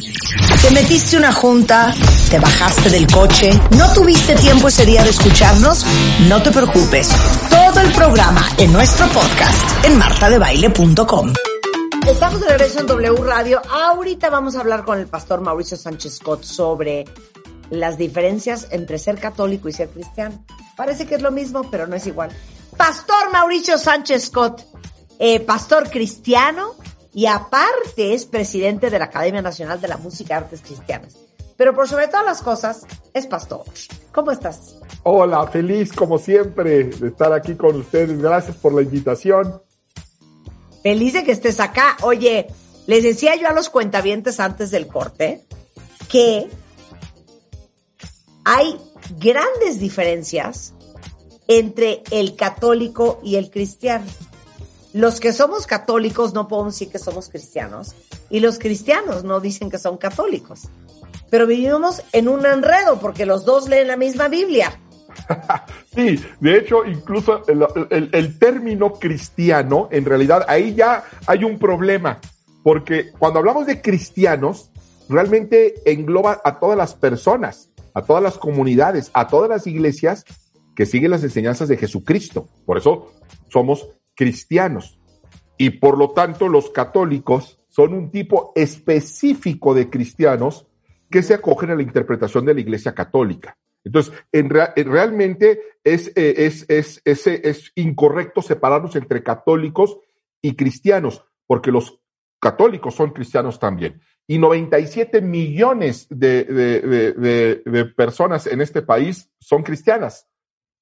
Te metiste una junta, te bajaste del coche, no tuviste tiempo ese día de escucharnos, no te preocupes. Todo el programa en nuestro podcast en martadebaile.com. Estamos de regreso en W Radio. Ahorita vamos a hablar con el pastor Mauricio Sánchez Scott sobre las diferencias entre ser católico y ser cristiano. Parece que es lo mismo, pero no es igual. Pastor Mauricio Sánchez Scott, eh, pastor cristiano, y aparte es presidente de la Academia Nacional de la Música y Artes Cristianas. Pero por sobre todas las cosas, es pastor. ¿Cómo estás? Hola, feliz como siempre de estar aquí con ustedes. Gracias por la invitación. Feliz de que estés acá. Oye, les decía yo a los cuentavientes antes del corte que hay grandes diferencias entre el católico y el cristiano los que somos católicos no podemos decir que somos cristianos y los cristianos no dicen que son católicos. Pero vivimos en un enredo porque los dos leen la misma Biblia. Sí, de hecho, incluso el, término cristiano, en realidad, ahí ya hay un problema, porque cuando hablamos de cristianos, realmente engloba a todas las personas, a todas las comunidades, a todas las iglesias que siguen las enseñanzas de Jesucristo. Por eso somos cristianos. Y por lo tanto, los católicos son un tipo específico de cristianos que se acogen a la interpretación de la Iglesia Católica. Entonces, en realmente es, eh, es, es, es, es incorrecto separarnos entre católicos y cristianos, porque los católicos son cristianos también. Y 97 millones de, de, de, personas en este país son cristianas,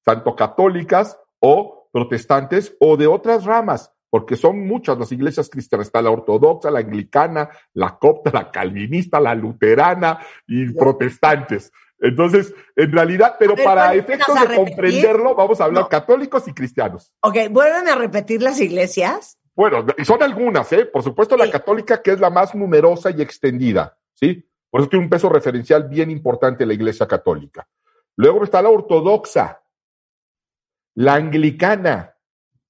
tanto católicas o protestantes o de otras ramas, porque son muchas las iglesias cristianas. Está la ortodoxa, la anglicana, la copta, la calvinista, la luterana y protestantes. Entonces, en realidad, pero para efectos de comprenderlo, vamos a hablar católicos y cristianos. Ok, ¿vuelven a repetir las iglesias? Bueno, son algunas, ¿eh? Por supuesto, la católica, que es la más numerosa y extendida, ¿sí? Por eso tiene un peso referencial bien importante la iglesia católica. Luego está la ortodoxa, la anglicana,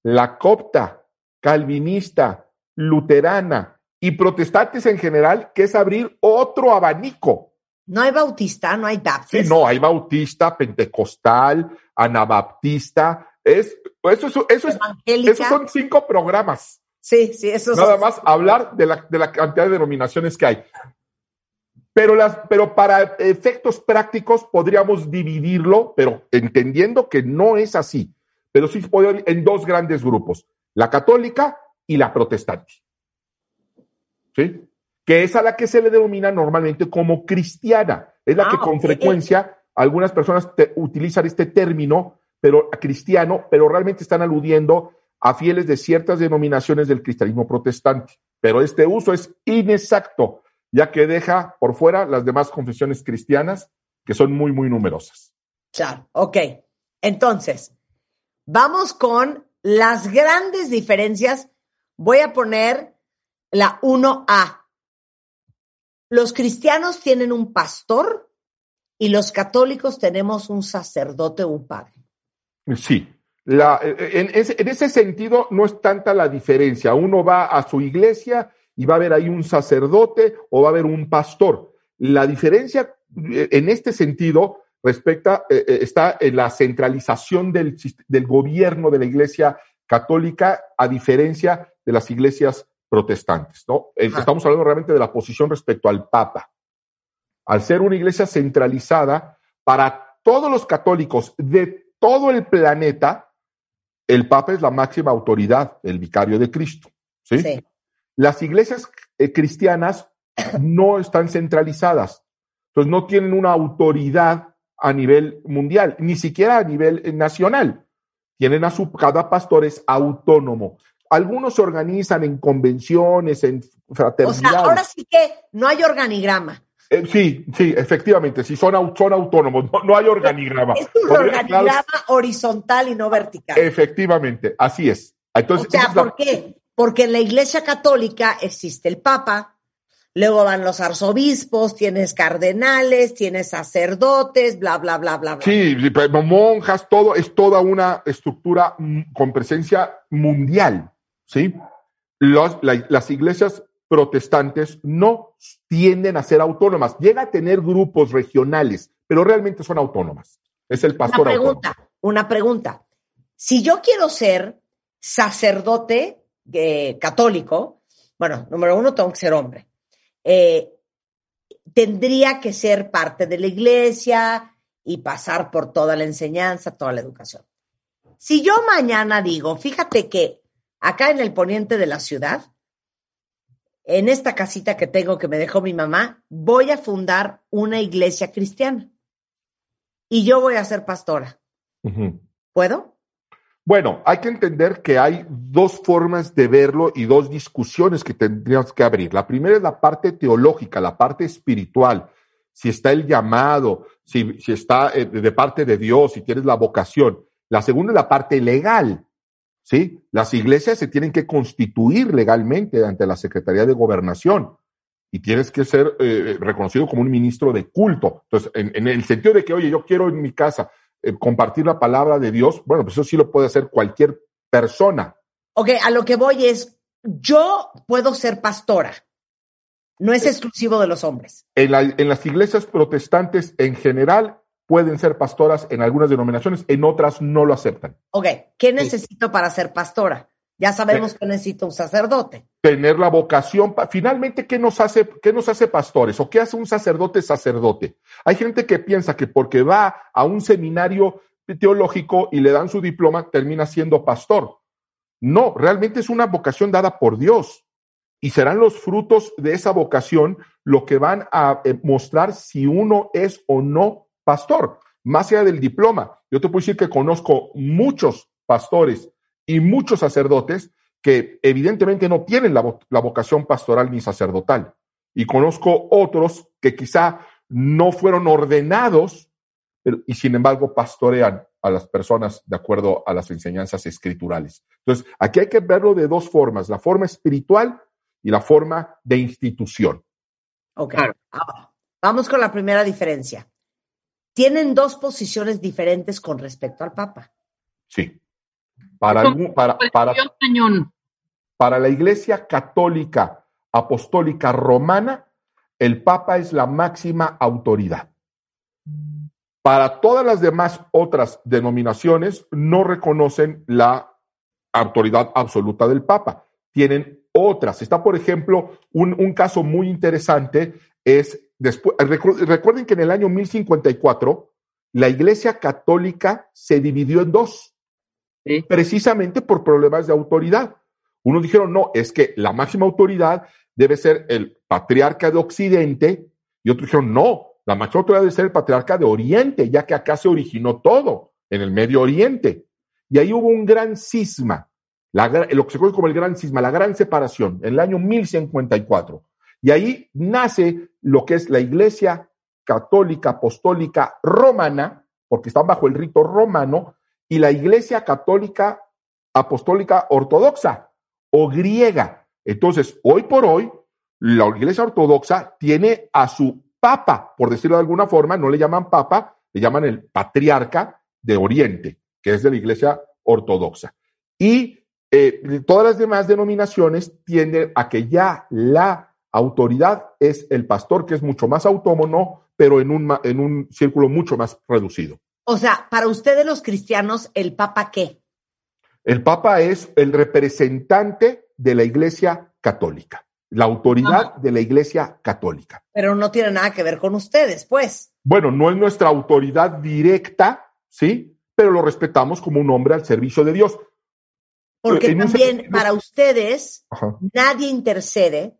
la copta, calvinista, luterana y protestantes en general, que es abrir otro abanico. No hay bautista, no hay baptista. Sí, no, hay bautista, pentecostal, anabaptista. Es, eso, eso, eso es, esos son cinco programas. Sí, sí, eso Nada más hablar de la, de la cantidad de denominaciones que hay. Pero, las, pero para efectos prácticos podríamos dividirlo, pero entendiendo que no es así pero sí se puede en dos grandes grupos, la católica y la protestante. ¿Sí? Que es a la que se le denomina normalmente como cristiana. Es la que ah, con frecuencia algunas personas utilizan este término, pero cristiano, pero realmente están aludiendo a fieles de ciertas denominaciones del cristianismo protestante. Pero este uso es inexacto, ya que deja por fuera las demás confesiones cristianas, que son muy, muy numerosas. Claro, ok. Entonces, Vamos con las grandes diferencias. Voy a poner la 1A. Los cristianos tienen un pastor y los católicos tenemos un sacerdote o un padre. Sí. en, ese, sentido no es tanta la diferencia. Uno va a su iglesia y va a ver ahí un sacerdote o va a haber un pastor. La diferencia eh, en este sentido respecta, eh, eh, está en la centralización del, del gobierno de la Iglesia católica a diferencia de las iglesias protestantes, ¿no? Estamos hablando realmente de la posición respecto al Papa. Al ser una iglesia centralizada, para todos los católicos de todo el planeta, el Papa es la máxima autoridad, el vicario de Cristo. ¿sí? Las iglesias eh, cristianas no están centralizadas, entonces no tienen una autoridad a nivel mundial, ni siquiera a nivel nacional. Tienen a su, cada pastor es autónomo. algunos se organizan en convenciones, en fraternidades. O sea, ahora sí que no hay organigrama. Eh, sí, sí, efectivamente, sí, son, son autónomos, no, hay organigrama. Es un organigrama horizontal y no vertical. Efectivamente, así es. Entonces, o sea, ¿por qué? Porque en la Iglesia Católica existe el Papa, luego van los arzobispos, tienes cardenales, tienes sacerdotes, bla, bla, bla, bla, bla. Sí, monjas, todo, es toda una estructura con presencia mundial, ¿sí? las iglesias protestantes no tienden a ser autónomas, llega a tener grupos regionales, pero realmente son autónomas. Es el pastor una pregunta, Una pregunta. Si yo quiero ser sacerdote eh, católico, bueno, número uno, tengo que ser hombre. Eh, tendría que ser parte de la iglesia y pasar por toda la enseñanza, toda la educación. Si yo mañana digo, fíjate que acá en el poniente de la ciudad, en esta casita que tengo que me dejó mi mamá, voy a fundar una iglesia cristiana y yo voy a ser pastora. ¿Puedo? Bueno, hay que entender que hay dos formas de verlo y dos discusiones que tendríamos que abrir. La primera es la parte teológica, la parte espiritual. Si está el llamado, si, está eh, de parte de Dios, si tienes la vocación. La segunda es la parte legal. ¿sí? Las iglesias se tienen que constituir legalmente ante la Secretaría de Gobernación y tienes que ser eh, reconocido como un ministro de culto. Entonces, en, en, el sentido de que, oye, yo quiero en mi casa eh, compartir la palabra de Dios, bueno, pues eso sí lo puede hacer cualquier persona. Ok, a lo que voy es, yo puedo ser pastora. No es exclusivo de los hombres. En, en las iglesias protestantes en general pueden ser pastoras en algunas denominaciones, en otras no lo aceptan. Ok, ¿qué necesito para ser pastora? Ya sabemos que necesito un sacerdote. Tener la vocación. Finalmente, ¿qué nos hace, qué nos hace pastores? ¿O qué hace un sacerdote sacerdote? Hay gente que piensa que porque va a un seminario teológico y le dan su diploma, termina siendo pastor. No, realmente es una vocación dada por Dios. Y serán los frutos de esa vocación lo que van a eh, mostrar si uno es o no pastor. Más allá del diploma, yo te puedo decir que conozco muchos pastores y muchos sacerdotes que evidentemente no tienen la, vocación pastoral ni sacerdotal. Y conozco otros que quizá no fueron ordenados y sin embargo pastorean a las personas de acuerdo a las enseñanzas escriturales. Entonces, aquí hay que verlo de dos formas, la forma espiritual y la forma de institución. Ok, vamos con la primera diferencia. Tienen dos posiciones diferentes con respecto al Papa. Sí. Para, para, para, para la Iglesia Católica Apostólica Romana, el Papa es la máxima autoridad. Para todas las demás otras denominaciones no reconocen la autoridad absoluta del Papa. Tienen otras. Está, por ejemplo, un, un caso muy interesante, es después, recuerden que en el año 1054 la Iglesia Católica se dividió en dos precisamente por problemas de autoridad. Unos dijeron, no, es que la máxima autoridad debe ser el patriarca de Occidente, y otros dijeron, no, la máxima autoridad debe ser el patriarca de Oriente, ya que acá se originó todo, en el Medio Oriente. Y ahí hubo un gran cisma, lo que se conoce como el gran cisma, la gran separación, en el año 1054. Y ahí nace lo que es la Iglesia Católica Apostólica Romana, porque están bajo el rito romano, y la Iglesia Católica Apostólica Ortodoxa o griega. Entonces, hoy por hoy, la Iglesia Ortodoxa tiene a su papa, por decirlo de alguna forma, no le llaman papa, le llaman el patriarca de Oriente, que es de la Iglesia Ortodoxa. Y eh, todas las demás denominaciones tienden a que ya la autoridad es el pastor, que es mucho más autónomo, pero en un, en un círculo mucho más reducido. O sea, para ustedes los cristianos, ¿el Papa qué? El Papa es el representante de la Iglesia Católica, la autoridad de la Iglesia Católica. Pero no tiene nada que ver con ustedes, pues. Bueno, no es nuestra autoridad directa, ¿sí? Pero lo respetamos como un hombre al servicio de Dios. Porque también para ustedes nadie intercede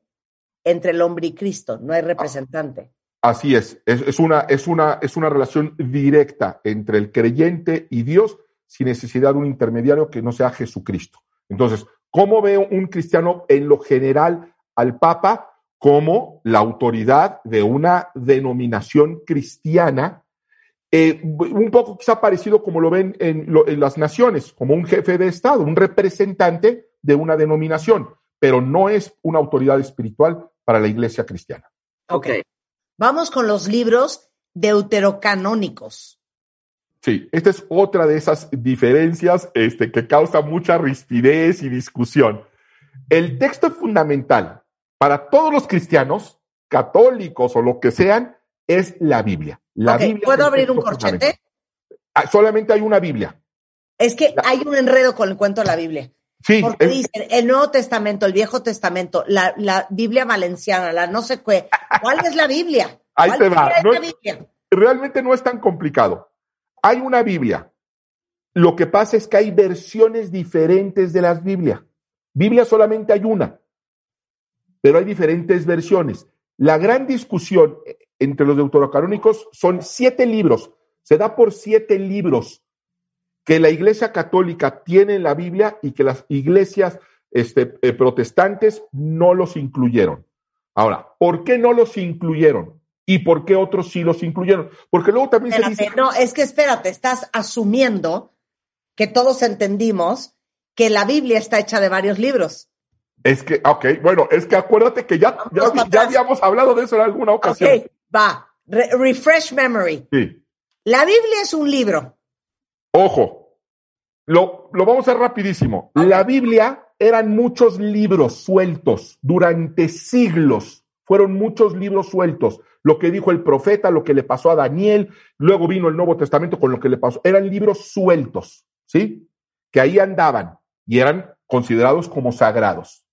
entre el hombre y Cristo, no hay representante. Así es, es, una, es, una, es una relación directa entre el creyente y Dios sin necesidad de un intermediario que no sea Jesucristo. Entonces, ¿Cómo ve un cristiano en lo general al Papa como la autoridad de una denominación cristiana? Eh, un poco quizá parecido como lo ven en, en las naciones, como un jefe de Estado, un representante de una denominación, pero no es una autoridad espiritual para la iglesia cristiana. Ok. Vamos con los libros deuterocanónicos. Sí, esta es otra de esas diferencias este, que causa mucha rispidez y discusión. El texto fundamental para todos los cristianos, católicos o lo que sean, es la Biblia. La Biblia ¿Puedo abrir un corchete? Ah, solamente hay una Biblia. Es que hay un enredo con el cuento de la Biblia. Sí. Porque dicen el Nuevo Testamento, el Viejo Testamento, la, la Biblia valenciana, la no sé qué. ¿Cuál es la Biblia? Ahí te va. realmente no es tan complicado. Hay una Biblia. Lo que pasa es que hay versiones diferentes de las Biblias. Biblia solamente hay una, pero hay diferentes versiones. La gran discusión entre los deuterocanónicos son siete libros. Se da por siete libros que la Iglesia Católica tiene en la Biblia y que las iglesias este, eh, protestantes no los incluyeron. Ahora, ¿por qué no los incluyeron? ¿Y por qué otros sí los incluyeron? Porque luego también se dice... No, es que espérate, estás asumiendo que todos entendimos que la Biblia está hecha de varios libros. Es que, ok, bueno, es que acuérdate que ya, ya, habíamos hablado de eso en alguna ocasión. Ok, va, refresh memory. Sí. La Biblia es un libro. Ojo, lo, lo vamos a hacer rapidísimo. La Biblia eran muchos libros sueltos durante siglos. Fueron muchos libros sueltos lo que dijo el profeta, lo que le pasó a Daniel, luego vino el Nuevo Testamento con lo que le pasó. Eran libros sueltos, ¿sí? Que ahí andaban y eran considerados como sagrados.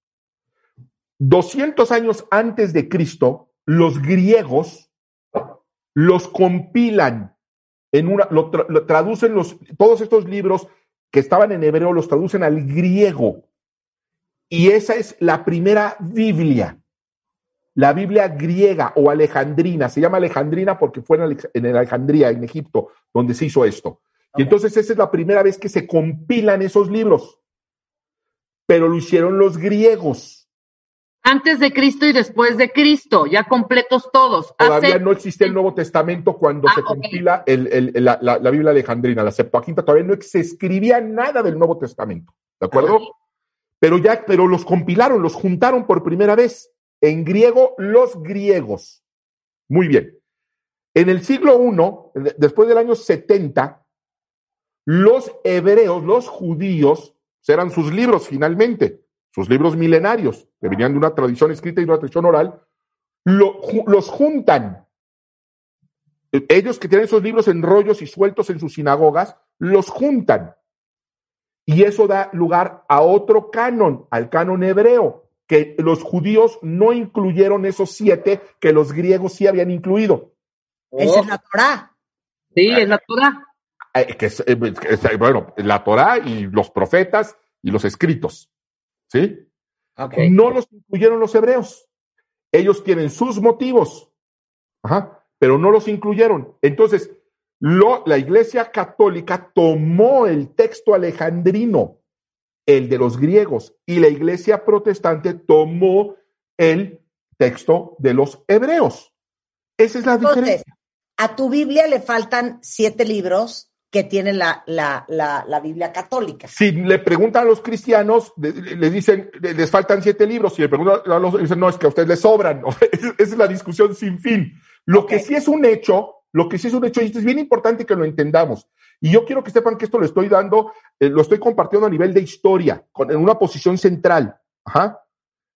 200 años antes de Cristo, los griegos los compilan en una, lo, traducen los, todos estos libros que estaban en hebreo, los traducen al griego. Y esa es la primera Biblia la Biblia griega o alejandrina, se llama alejandrina porque fue en Alejandría, en Egipto, donde se hizo esto. Y entonces esa es la primera vez que se compilan esos libros. Pero lo hicieron los griegos. Antes de Cristo y después de Cristo, ya completos todos. Todavía no existe el Nuevo Testamento cuando ah, se compila la, Biblia alejandrina, la Septuaginta, todavía no se escribía nada del Nuevo Testamento, ¿de acuerdo? Pero ya, pero los compilaron, los juntaron por primera vez. En griego, los griegos. Muy bien. En el siglo I, después del año 70, los hebreos, los judíos, eran sus libros finalmente, sus libros milenarios, que venían de una tradición escrita y de una tradición oral, los juntan. Ellos que tienen esos libros en rollos y sueltos en sus sinagogas, los juntan. Y eso da lugar a otro canon, al canon hebreo que los judíos no incluyeron esos siete que los griegos sí habían incluido. Esa es la Torah. Sí, es la Torah. Eh, eh, bueno, la Torah y los profetas y los escritos. ¿Sí? No los incluyeron los hebreos. Ellos tienen sus motivos, pero no los incluyeron. Entonces, lo, la Iglesia Católica tomó el texto alejandrino el de los griegos, y la iglesia protestante tomó el texto de los hebreos. Esa es la diferencia. A tu Biblia le faltan siete libros que tiene la, la, Biblia católica. Si le preguntan a los cristianos, le, dicen, les faltan siete libros, si le preguntan a los, dicen, no, es que a ustedes les sobran. Esa es la discusión sin fin. Lo que sí es un hecho, lo que sí es un hecho, y esto es bien importante que lo entendamos, y yo quiero que sepan que esto lo estoy dando, eh, lo estoy compartiendo a nivel de historia, con, en una posición central. Ajá.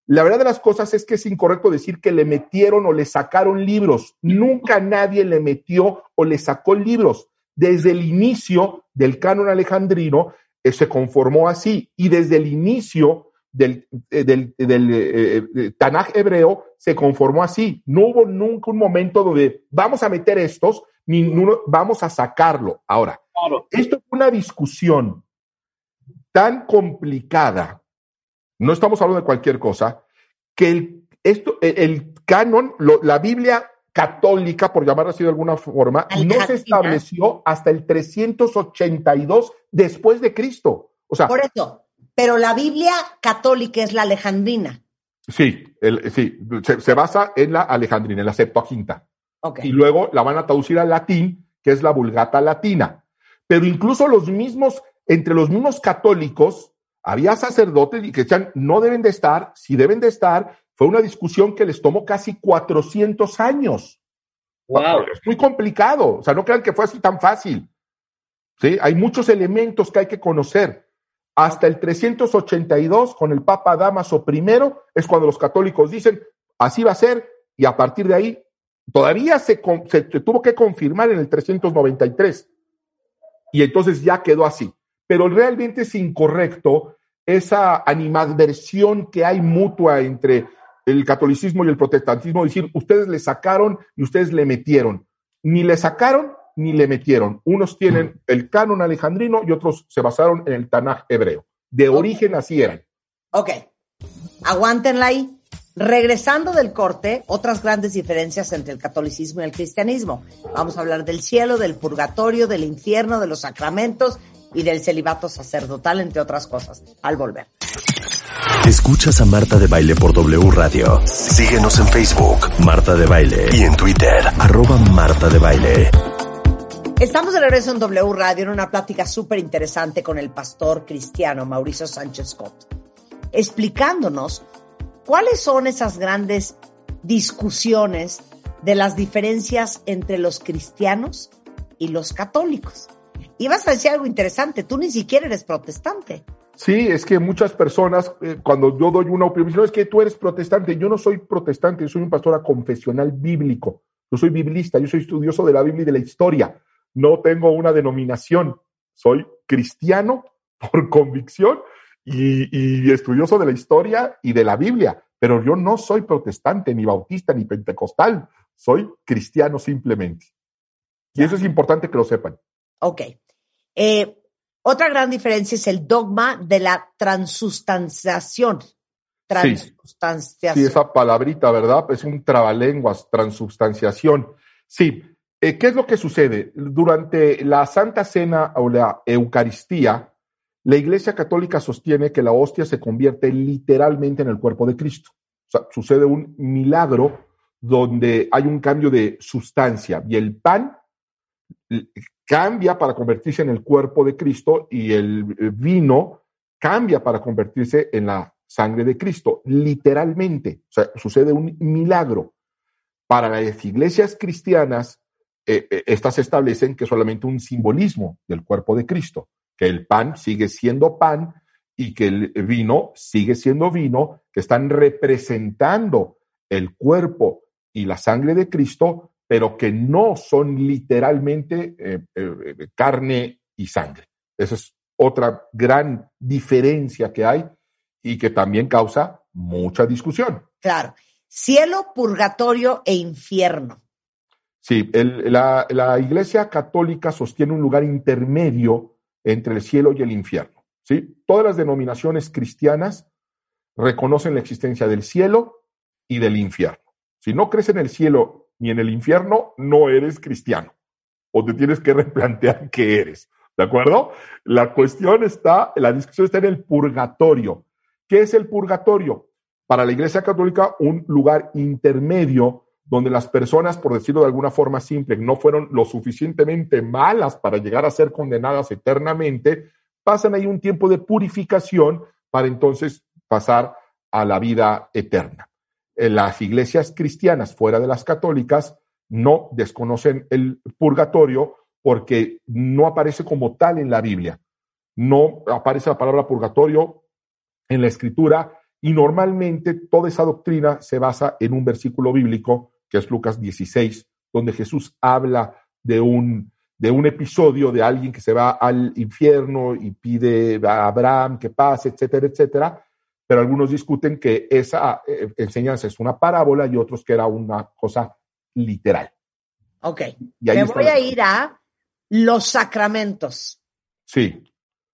La verdad de las cosas es que es incorrecto decir que le metieron o le sacaron libros. Nunca nadie le metió o le sacó libros. Desde el inicio del canon alejandrino eh, se conformó así y desde el inicio del, eh, del, Tanaj hebreo se conformó así. No hubo nunca un momento donde vamos a meter estos, ni vamos a sacarlo. Ahora, esto es una discusión tan complicada, no estamos hablando de cualquier cosa, que el, esto, el, canon, la Biblia católica, por llamarla así de alguna forma, no se estableció hasta el 382 después de Cristo. O sea, por eso, pero la Biblia católica es la alejandrina. Sí, el, sí se, se, basa en la alejandrina, en la Septuaginta. Okay. Y luego la van a traducir al latín, que es la Vulgata Latina. Pero incluso los mismos, entre los mismos católicos, había sacerdotes que decían, no deben de estar, si deben de estar. Fue una discusión que les tomó casi 400 años. Wow. Es muy complicado. O sea, no crean que fue así tan fácil. ¿Sí? Hay muchos elementos que hay que conocer. Hasta el 382, con el Papa Damaso I, es cuando los católicos dicen, así va a ser, y a partir de ahí, todavía se, se, se tuvo que confirmar en el 393. Y entonces ya quedó así. Pero realmente es incorrecto esa animadversión que hay mutua entre el catolicismo y el protestantismo, decir, ustedes le sacaron y ustedes le metieron. Ni le sacaron ni le metieron. Unos tienen el canon alejandrino y otros se basaron en el Tanaj hebreo. De okay. origen así eran. Ok, aguántenla ahí. Regresando del corte, otras grandes diferencias entre el catolicismo y el cristianismo. Vamos a hablar del cielo, del purgatorio, del infierno, de los sacramentos y del celibato sacerdotal, entre otras cosas. Al volver. Escuchas a Marta de Baile por W Radio. Síguenos en Facebook, Marta de Baile, y en Twitter, arroba Marta de Baile. Estamos de regreso en W Radio en una plática súper interesante con el pastor cristiano Mauricio Sánchez Scott, explicándonos cuáles son esas grandes discusiones de las diferencias entre los cristianos y los católicos. Y vas a decir algo interesante, tú ni siquiera eres protestante. Sí, es que muchas personas, eh, cuando yo doy una opinión, es que tú eres protestante. Yo no soy protestante, yo soy un pastor confesional bíblico. Yo soy biblista, yo soy estudioso de la Biblia y de la historia no tengo una denominación, soy cristiano por convicción y, y, estudioso de la historia y de la Biblia, pero yo no soy protestante, ni bautista, ni pentecostal, soy cristiano simplemente. Y eso es importante que lo sepan. Ok. Eh, otra gran diferencia es el dogma de la transustanciación. Transustanciación. Sí, sí esa palabrita, ¿verdad? Es un trabalenguas, transustanciación. Sí, eh, ¿Qué es lo que sucede? Durante la Santa Cena o la Eucaristía, la Iglesia Católica sostiene que la hostia se convierte literalmente en el cuerpo de Cristo. O sea, sucede un milagro donde hay un cambio de sustancia y el pan cambia para convertirse en el cuerpo de Cristo y el vino cambia para convertirse en la sangre de Cristo, literalmente. O sea, sucede un milagro. Para las iglesias cristianas, eh, estas establecen que solamente un simbolismo del cuerpo de Cristo, que el pan sigue siendo pan y que el vino sigue siendo vino, que están representando el cuerpo y la sangre de Cristo, pero que no son literalmente eh, eh, carne y sangre. Esa es otra gran diferencia que hay y que también causa mucha discusión. Claro. Cielo, purgatorio e infierno. Sí, el, la, la, Iglesia Católica sostiene un lugar intermedio entre el cielo y el infierno. ¿sí? Todas las denominaciones cristianas reconocen la existencia del cielo y del infierno. Si no crees en el cielo ni en el infierno, no eres cristiano. O te tienes que replantear qué eres. ¿De acuerdo? La cuestión está, la discusión está en el purgatorio. ¿Qué es el purgatorio? Para la Iglesia Católica, un lugar intermedio donde las personas, por decirlo de alguna forma simple, no fueron lo suficientemente malas para llegar a ser condenadas eternamente, pasan ahí un tiempo de purificación para entonces pasar a la vida eterna. En las iglesias cristianas fuera de las católicas no desconocen el purgatorio porque no aparece como tal en la Biblia. No aparece la palabra purgatorio en la escritura y normalmente toda esa doctrina se basa en un versículo bíblico que es Lucas 16, donde Jesús habla de un, de un episodio de alguien que se va al infierno y pide a Abraham que pase, etcétera, etcétera. Pero algunos discuten que esa eh, enseñanza es una parábola y otros que era una cosa literal. Ok. Me voy a ir a los sacramentos. Sí.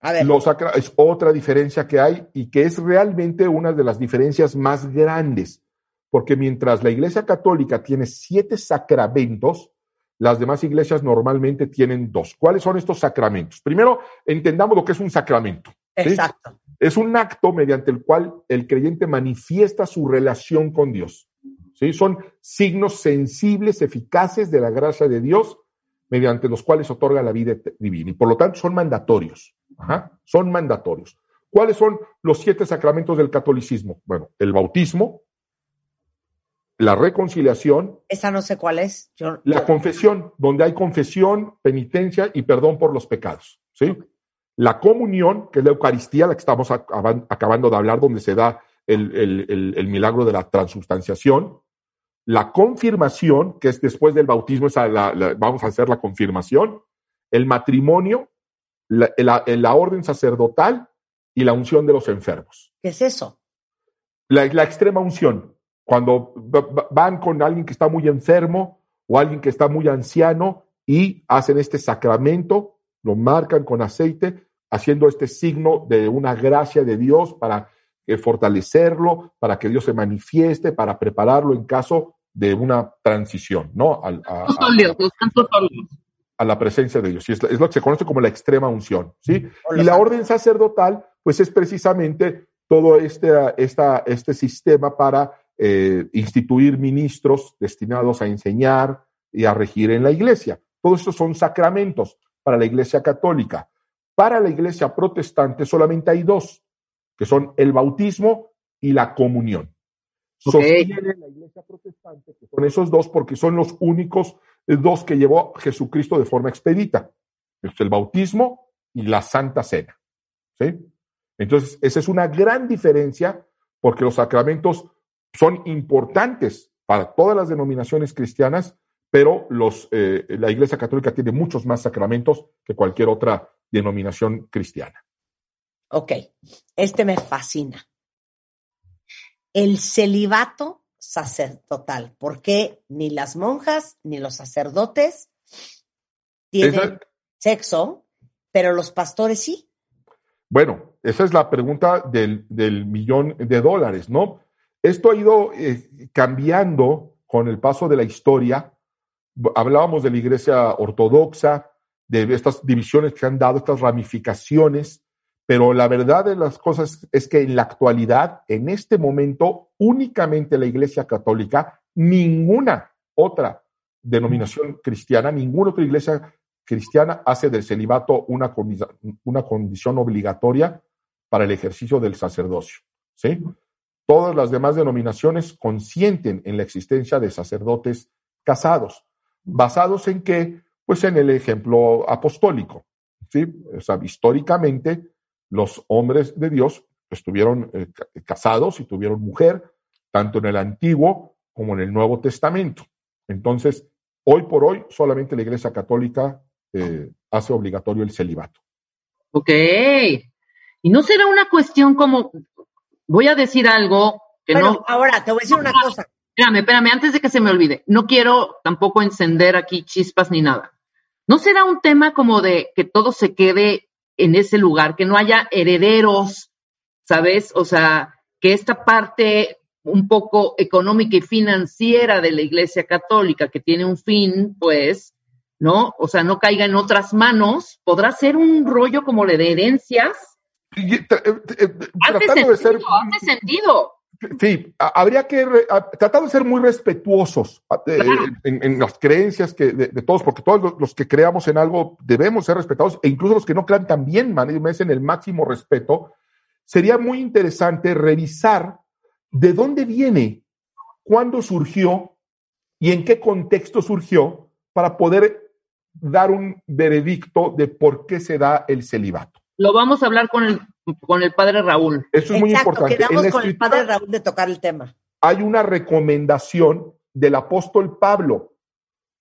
A ver. Los sacra es otra diferencia que hay y que es realmente una de las diferencias más grandes porque mientras la Iglesia Católica tiene siete sacramentos, las demás iglesias normalmente tienen dos. ¿Cuáles son estos sacramentos? Primero, entendamos lo que es un sacramento. Exacto. Es un acto mediante el cual el creyente manifiesta su relación con Dios. ¿sí? Son signos sensibles, eficaces de la gracia de Dios, mediante los cuales otorga la vida divina. Y por lo tanto son mandatorios. son mandatorios. ¿Cuáles son los siete sacramentos del catolicismo? Bueno, el bautismo, la reconciliación. Esa no sé cuál es. la confesión, donde hay confesión, penitencia y perdón por los pecados. ¿sí? La comunión, que es la Eucaristía, la que estamos acabando de hablar, donde se da el, milagro de la transubstanciación. La confirmación, que es después del bautismo, vamos a hacer la confirmación. El matrimonio, la, la, orden sacerdotal y la unción de los enfermos. ¿Qué es eso? La, la extrema unción, cuando van con alguien que está muy enfermo o alguien que está muy anciano y hacen este sacramento, lo marcan con aceite, haciendo este signo de una gracia de Dios para eh, fortalecerlo, para que Dios se manifieste, para prepararlo en caso de una transición, ¿no? A, a la presencia de Dios. Y es, lo que se conoce como la extrema unción, ¿sí? Y la orden sacerdotal, pues es precisamente todo este, esta, este sistema para eh, instituir ministros destinados a enseñar y a regir en la iglesia. Todos estos son sacramentos para la iglesia católica. Para la iglesia protestante solamente hay dos, que son el bautismo y la comunión. Sostiene la iglesia protestante que son esos dos porque son los únicos dos que llevó Jesucristo de forma expedita. Es el bautismo y la santa cena. ¿sí? Entonces, esa es una gran diferencia porque los sacramentos son importantes para todas las denominaciones cristianas, pero los, eh, la Iglesia Católica tiene muchos más sacramentos que cualquier otra denominación cristiana. Ok, este me fascina. El celibato sacerdotal. ¿Por qué ni las monjas ni los sacerdotes tienen sexo, pero los pastores sí? Bueno, esa es la pregunta del, millón de dólares, ¿no? Esto ha ido eh, cambiando con el paso de la historia. Hablábamos de la iglesia ortodoxa, de estas divisiones que han dado, estas ramificaciones, pero la verdad de las cosas es que en la actualidad, en este momento, únicamente la Iglesia Católica, ninguna otra denominación cristiana, ninguna otra iglesia cristiana hace del celibato una, una condición obligatoria para el ejercicio del sacerdocio. ¿sí? Todas las demás denominaciones consienten en la existencia de sacerdotes casados, basados en qué? Pues en el ejemplo apostólico. ¿sí? O sea, históricamente, los hombres de Dios estuvieron eh, casados y tuvieron mujer, tanto en el Antiguo como en el Nuevo Testamento. Entonces, hoy por hoy, solamente la Iglesia Católica eh, hace obligatorio el celibato. Ok. Y no será una cuestión como, voy a decir algo que no. Ahora, te voy a decir una cosa. Espérame, espérame, antes de que se me olvide. No quiero tampoco encender aquí chispas ni nada. ¿No será un tema como de que todo se quede en ese lugar, que no haya herederos, ¿sabes? O sea, que esta parte un poco económica y financiera de la Iglesia Católica, que tiene un fin, pues, ¿no? O sea, no caiga en otras manos, podrá ser un rollo como de herencias. Eh, eh, tratando de ser. Hace sentido. Sí, habría que tratar de ser muy respetuosos en, las creencias que, de, todos, porque todos los que creamos en algo debemos ser respetados, e incluso los que no crean también merecen el máximo respeto. Sería muy interesante revisar de dónde viene, cuándo surgió y en qué contexto surgió para poder dar un veredicto de por qué se da el celibato. Lo vamos a hablar con el, con el padre Raúl. Eso es muy importante. Quedamos con el padre Raúl de tocar el tema. Hay una recomendación del apóstol Pablo.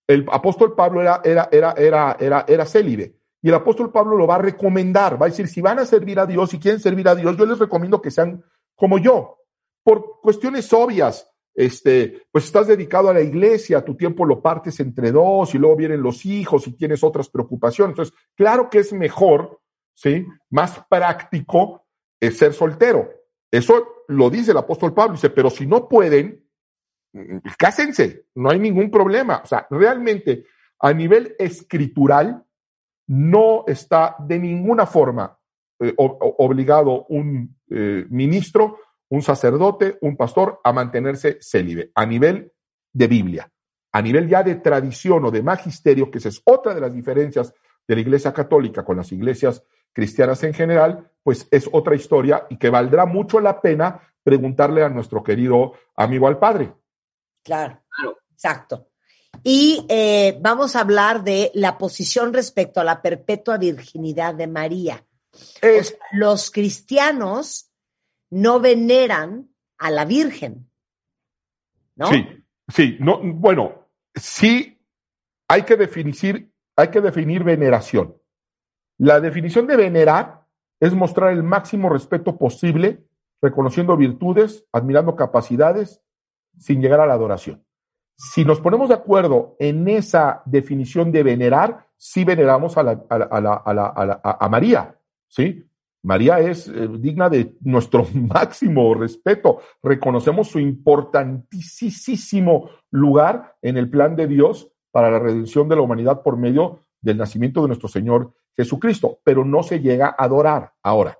El apóstol Pablo era, era, era, era, era, era célibe. Y el apóstol Pablo lo va a recomendar. Va a decir, si van a servir a Dios, si quieren servir a Dios, yo les recomiendo que sean como yo. Por cuestiones obvias, este, pues estás dedicado a la iglesia, tu tiempo lo partes entre dos y luego vienen los hijos y tienes otras preocupaciones. Entonces, claro que es mejor ¿sí? Más práctico es ser soltero. Eso lo dice el apóstol Pablo. Dice, pero si no pueden, cásense, no hay ningún problema. O sea, realmente a nivel escritural no está de ninguna forma eh, obligado un eh, ministro, un sacerdote, un pastor a mantenerse célibe a nivel de Biblia, a nivel ya de tradición o de magisterio, que esa es otra de las diferencias de la Iglesia Católica con las iglesias cristianas en general, pues es otra historia y que valdrá mucho la pena preguntarle a nuestro querido amigo al Padre. Claro, exacto. Y eh, vamos a hablar de la posición respecto a la perpetua virginidad de María. los cristianos no veneran a la Virgen, ¿no? Sí, sí, no, bueno, sí hay que definir, hay que definir veneración. La definición de venerar es mostrar el máximo respeto posible, reconociendo virtudes, admirando capacidades, sin llegar a la adoración. Si nos ponemos de acuerdo en esa definición de venerar, sí veneramos a, la, a, María, ¿sí? María es eh, digna de nuestro máximo respeto. Reconocemos su importantísimo lugar en el plan de Dios para la redención de la humanidad por medio del nacimiento de nuestro Señor Jesucristo, pero no se llega a adorar. Ahora,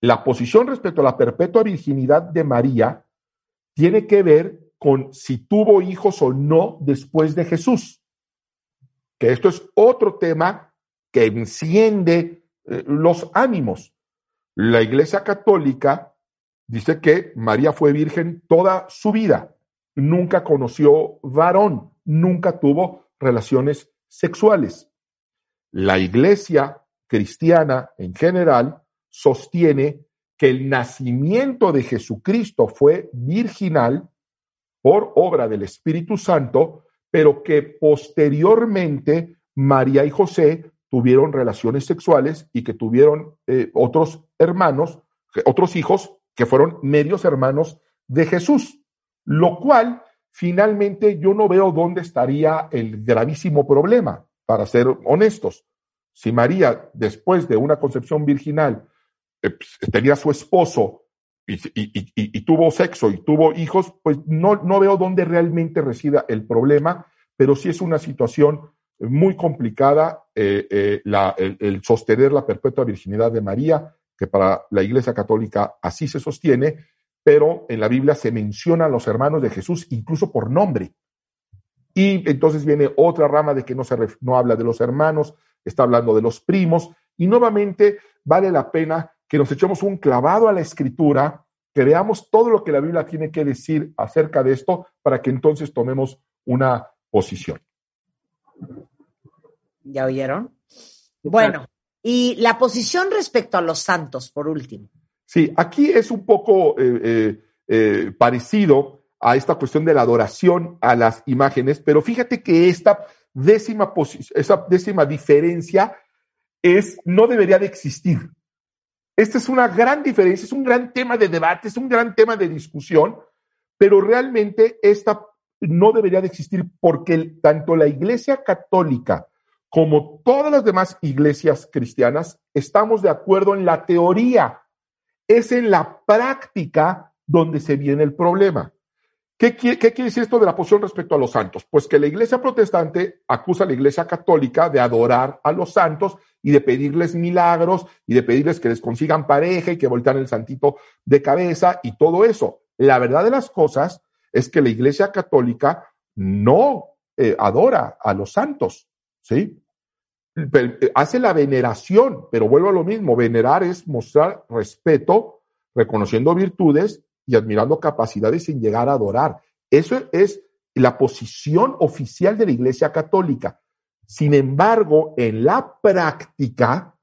la posición respecto a la perpetua virginidad de María tiene que ver con si tuvo hijos o no después de Jesús. Que esto es otro tema que enciende eh, los ánimos. La Iglesia Católica dice que María fue virgen toda su vida, nunca conoció varón, nunca tuvo relaciones sexuales. La Iglesia cristiana en general sostiene que el nacimiento de Jesucristo fue virginal por obra del Espíritu Santo, pero que posteriormente María y José tuvieron relaciones sexuales y que tuvieron eh, otros hermanos, otros hijos que fueron medios hermanos de Jesús, lo cual finalmente yo no veo dónde estaría el gravísimo problema, para ser honestos. Si María, después de una concepción virginal, eh, pues, tenía su esposo y, tuvo sexo y tuvo hijos, pues no, no veo dónde realmente resida el problema, pero sí es una situación muy complicada eh, eh, el, sostener la perpetua virginidad de María, que para la Iglesia Católica así se sostiene, pero en la Biblia se mencionan los hermanos de Jesús incluso por nombre. Y entonces viene otra rama de que no, se no habla de los hermanos, está hablando de los primos, y nuevamente vale la pena que nos echemos un clavado a la escritura, que veamos todo lo que la Biblia tiene que decir acerca de esto para que entonces tomemos una posición. ¿Ya oyeron? Bueno, y la posición respecto a los santos, por último. Sí, aquí es un poco eh, eh, eh, parecido a esta cuestión de la adoración a las imágenes, pero fíjate que esta décima, esa décima diferencia es, no debería de existir. Esta es una gran diferencia, es un gran tema de debate, es un gran tema de discusión, pero realmente esta no debería de existir porque tanto la Iglesia Católica como todas las demás iglesias cristianas estamos de acuerdo en la teoría. Es en la práctica donde se viene el problema. ¿Qué, quiere decir esto de la posición respecto a los santos? Pues que la iglesia protestante acusa a la iglesia católica de adorar a los santos y de pedirles milagros y de pedirles que les consigan pareja y que voltean el santito de cabeza y todo eso. La verdad de las cosas es que la iglesia católica no eh, adora a los santos, ¿sí? Eh, hace la veneración, pero vuelvo a lo mismo, venerar es mostrar respeto, reconociendo virtudes y admirando capacidades sin llegar a adorar. Eso es la posición oficial de la Iglesia Católica. Sin embargo, en la práctica,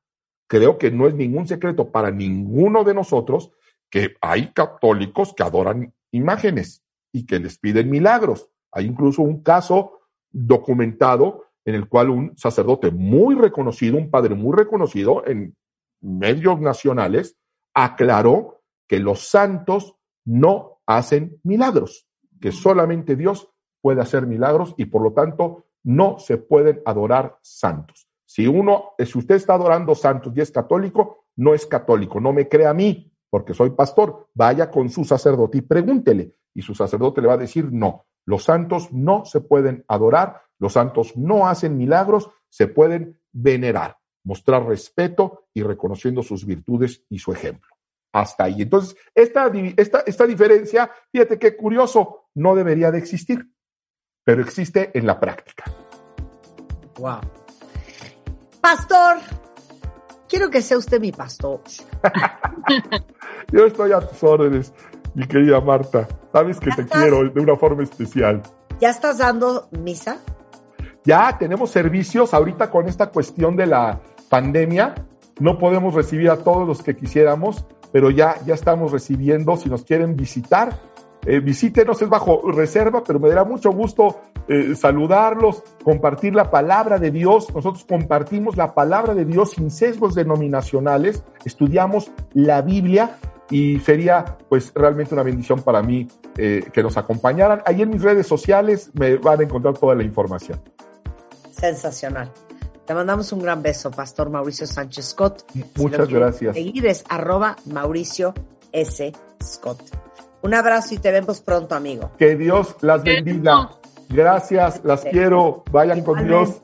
creo que no es ningún secreto para ninguno de nosotros que hay católicos que adoran imágenes y que les piden milagros. Hay incluso un caso documentado en el cual un sacerdote muy reconocido, un padre muy reconocido en medios nacionales, aclaró que los santos no hacen milagros, que solamente Dios puede hacer milagros y por lo tanto no se pueden adorar santos. Si uno, si usted está adorando santos y es católico, no es católico, no me crea a mí, porque soy pastor, vaya con su sacerdote y pregúntele. Y su sacerdote le va a decir, no, los santos no se pueden adorar, los santos no hacen milagros, se pueden venerar. mostrar respeto y reconociendo sus virtudes y su ejemplo. Hasta ahí. Entonces, esta, esta, esta diferencia, fíjate qué curioso, no debería de existir, pero existe en la práctica. Wow. Pastor, quiero que sea usted mi pastor. Yo estoy a tus órdenes, mi querida Marta. Sabes que te quiero de una forma especial. ¿Ya estás dando misa? Ya tenemos servicios ahorita con esta cuestión de la pandemia. No podemos recibir a todos los que quisiéramos, pero ya, ya estamos recibiendo. Si nos quieren visitar, eh, visítenos, es bajo reserva, pero me dará mucho gusto eh, saludarlos, compartir la palabra de Dios. Nosotros compartimos la palabra de Dios sin sesgos denominacionales, estudiamos la Biblia y sería pues realmente una bendición para mí eh, que nos acompañaran. Ahí en mis redes sociales me van a encontrar toda la información. Sensacional. Te mandamos un gran beso, Pastor Mauricio Sánchez Scott. Muchas gracias. Seguir es arroba Mauricio S. Scott. Un abrazo y te vemos pronto, amigo. Que Dios las bendiga. Gracias, las quiero. Vayan con Dios.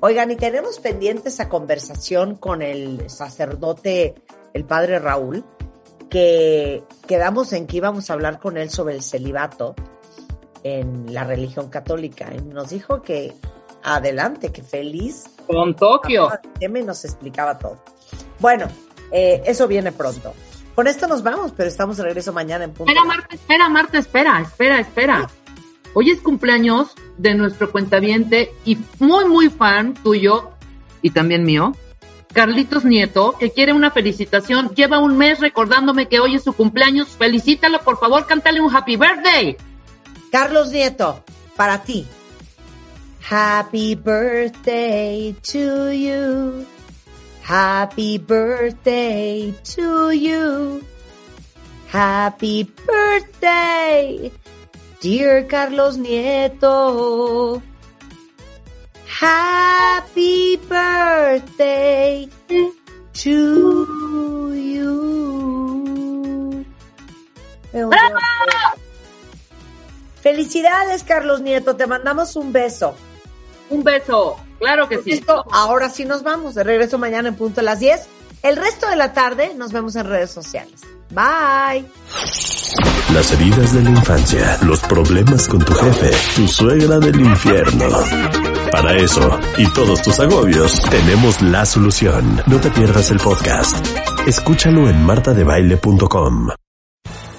Oigan, y tenemos pendiente esa conversación con el sacerdote, el padre Raúl, que quedamos en que íbamos a hablar con él sobre el celibato en la religión católica. Y nos dijo que adelante, que feliz. Con Tokio. me nos explicaba todo. Bueno, eh, eso viene pronto. Con esto nos vamos, pero estamos de regreso mañana en punto. Espera, Marta, espera, Marta, espera, espera, espera. Hoy es cumpleaños de nuestro cuentaviente y muy, muy fan tuyo y también mío, Carlitos Nieto, que quiere una felicitación. Lleva un mes recordándome que hoy es su cumpleaños. Felicítalo, por favor, cántale un happy birthday. Carlos Nieto, para ti. Happy birthday to you. Happy birthday to you. Happy birthday, dear Carlos Nieto. Happy birthday to you. Felicidades, Carlos Nieto. Te mandamos un beso. Un beso, claro que sí. ahora sí nos vamos. De regreso mañana en punto a las 10. El resto de la tarde nos vemos en redes sociales. Bye. Las heridas de la infancia, los problemas con tu jefe, tu suegra del infierno. Para eso y todos tus agobios, tenemos la solución. No te pierdas el podcast. Escúchalo en martadebaile.com.